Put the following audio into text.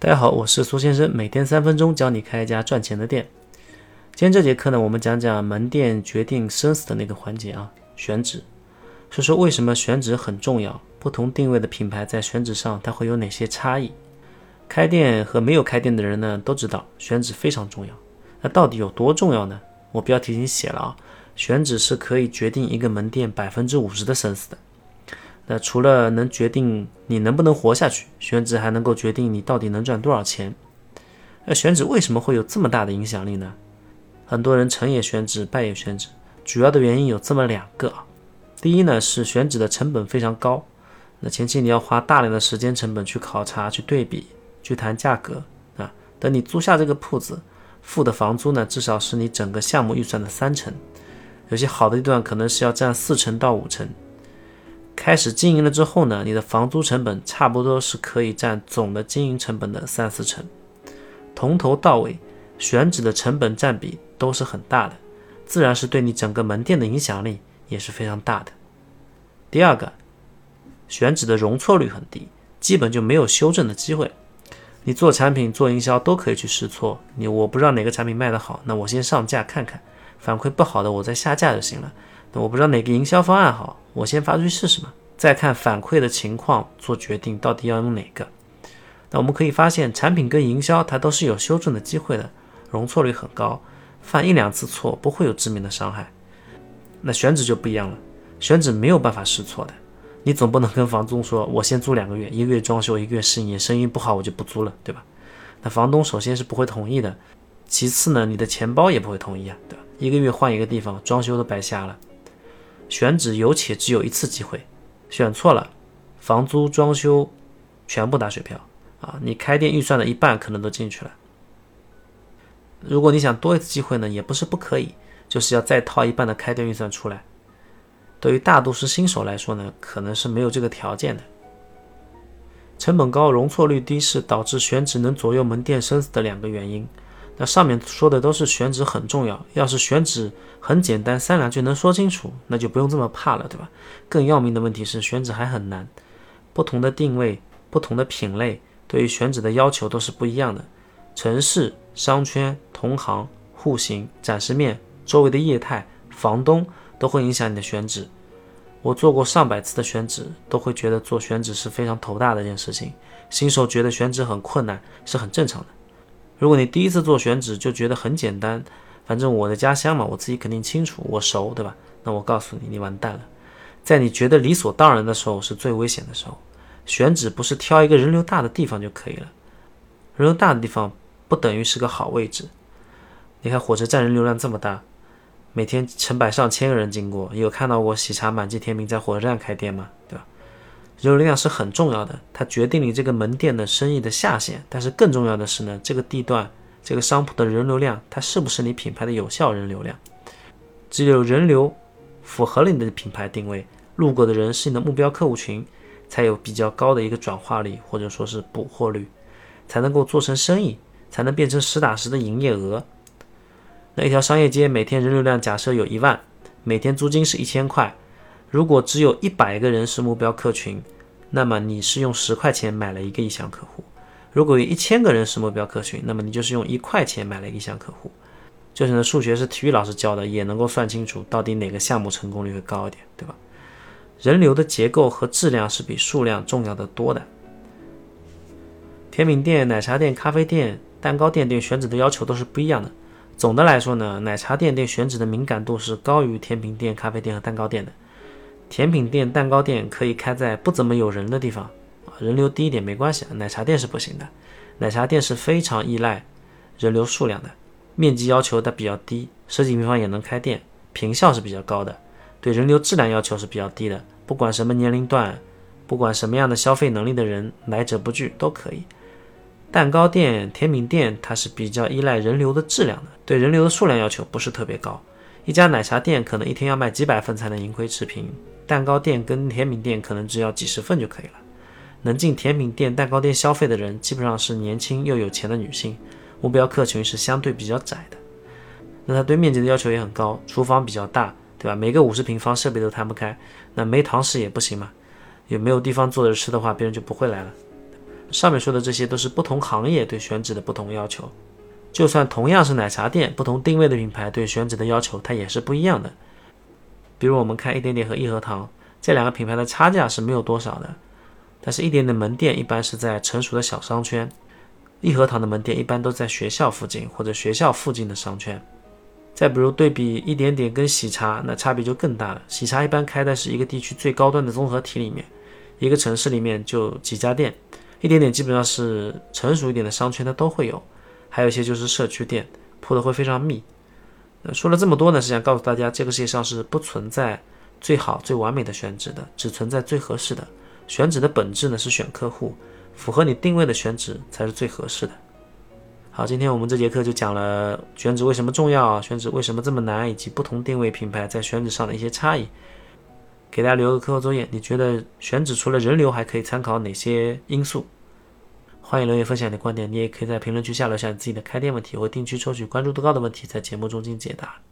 大家好，我是苏先生，每天三分钟教你开一家赚钱的店。今天这节课呢，我们讲讲门店决定生死的那个环节啊，选址。说说为什么选址很重要，不同定位的品牌在选址上它会有哪些差异？开店和没有开店的人呢都知道选址非常重要。那到底有多重要呢？我标题已经写了啊，选址是可以决定一个门店百分之五十的生死的。那除了能决定你能不能活下去，选址还能够决定你到底能赚多少钱。那选址为什么会有这么大的影响力呢？很多人成也选址，败也选址，主要的原因有这么两个啊。第一呢是选址的成本非常高，那前期你要花大量的时间成本去考察、去对比、去谈价格啊。等你租下这个铺子，付的房租呢至少是你整个项目预算的三成，有些好的地段可能是要占四成到五成。开始经营了之后呢，你的房租成本差不多是可以占总的经营成本的三四成，从头到尾选址的成本占比都是很大的，自然是对你整个门店的影响力也是非常大的。第二个，选址的容错率很低，基本就没有修正的机会。你做产品做营销都可以去试错，你我不知道哪个产品卖得好，那我先上架看看，反馈不好的我再下架就行了。那我不知道哪个营销方案好，我先发出去试试嘛，再看反馈的情况做决定，到底要用哪个。那我们可以发现，产品跟营销它都是有修正的机会的，容错率很高，犯一两次错不会有致命的伤害。那选址就不一样了，选址没有办法试错的，你总不能跟房东说，我先租两个月，一个月装修，一个月试营业，生意不好我就不租了，对吧？那房东首先是不会同意的，其次呢，你的钱包也不会同意啊，对吧？一个月换一个地方，装修都白瞎了。选址有且只有一次机会，选错了，房租、装修全部打水漂啊！你开店预算的一半可能都进去了。如果你想多一次机会呢，也不是不可以，就是要再掏一半的开店预算出来。对于大多数新手来说呢，可能是没有这个条件的。成本高、容错率低是导致选址能左右门店生死的两个原因。那上面说的都是选址很重要，要是选址很简单，三两句能说清楚，那就不用这么怕了，对吧？更要命的问题是选址还很难，不同的定位、不同的品类，对于选址的要求都是不一样的。城市、商圈、同行、户型、展示面、周围的业态、房东都会影响你的选址。我做过上百次的选址，都会觉得做选址是非常头大的一件事情。新手觉得选址很困难，是很正常的。如果你第一次做选址就觉得很简单，反正我的家乡嘛，我自己肯定清楚，我熟，对吧？那我告诉你，你完蛋了。在你觉得理所当然的时候，是最危险的时候。选址不是挑一个人流大的地方就可以了，人流大的地方不等于是个好位置。你看火车站人流量这么大，每天成百上千个人经过，有看到过喜茶满记甜品在火车站开店吗？对吧？人流量是很重要的，它决定你这个门店的生意的下限。但是更重要的是呢，这个地段、这个商铺的人流量，它是不是你品牌的有效人流量？只有人流符合了你的品牌定位，路过的人是你的目标客户群，才有比较高的一个转化率或者说是补货率，才能够做成生意，才能变成实打实的营业额。那一条商业街每天人流量假设有一万，每天租金是一千块。如果只有一百个人是目标客群，那么你是用十块钱买了一个意向客户；如果有一千个人是目标客群，那么你就是用一块钱买了一个意向客户。就是呢，数学是体育老师教的，也能够算清楚到底哪个项目成功率会高一点，对吧？人流的结构和质量是比数量重要的多的。甜品店、奶茶店、咖啡店、蛋糕店对选址的要求都是不一样的。总的来说呢，奶茶店对选址的敏感度是高于甜品店、咖啡店和蛋糕店的。甜品店、蛋糕店可以开在不怎么有人的地方，啊，人流低一点没关系。奶茶店是不行的，奶茶店是非常依赖人流数量的，面积要求的比较低，十几平方也能开店，坪效是比较高的，对人流质量要求是比较低的，不管什么年龄段，不管什么样的消费能力的人，来者不拒都可以。蛋糕店、甜品店它是比较依赖人流的质量的，对人流的数量要求不是特别高。一家奶茶店可能一天要卖几百份才能盈亏持平。蛋糕店跟甜品店可能只要几十份就可以了。能进甜品店、蛋糕店消费的人，基本上是年轻又有钱的女性，目标客群是相对比较窄的。那他对面积的要求也很高，厨房比较大，对吧？每个五十平方设备都摊不开，那没堂食也不行嘛。有没有地方坐着吃的话，别人就不会来了。上面说的这些都是不同行业对选址的不同要求。就算同样是奶茶店，不同定位的品牌对选址的要求它也是不一样的。比如我们看一点点和益禾堂这两个品牌的差价是没有多少的，但是一点点门店一般是在成熟的小商圈，益禾堂的门店一般都在学校附近或者学校附近的商圈。再比如对比一点点跟喜茶，那差别就更大了。喜茶一般开的是一个地区最高端的综合体里面，一个城市里面就几家店，一点点基本上是成熟一点的商圈它都会有，还有一些就是社区店，铺的会非常密。那说了这么多呢，是想告诉大家，这个世界上是不存在最好最完美的选址的，只存在最合适的。选址的本质呢是选客户，符合你定位的选址才是最合适的。好，今天我们这节课就讲了选址为什么重要，选址为什么这么难，以及不同定位品牌在选址上的一些差异。给大家留个课后作业，你觉得选址除了人流还可以参考哪些因素？欢迎留言分享你的观点，你也可以在评论区下留下你自己的开店问题，我会定期抽取关注度高的问题在节目中进行解答。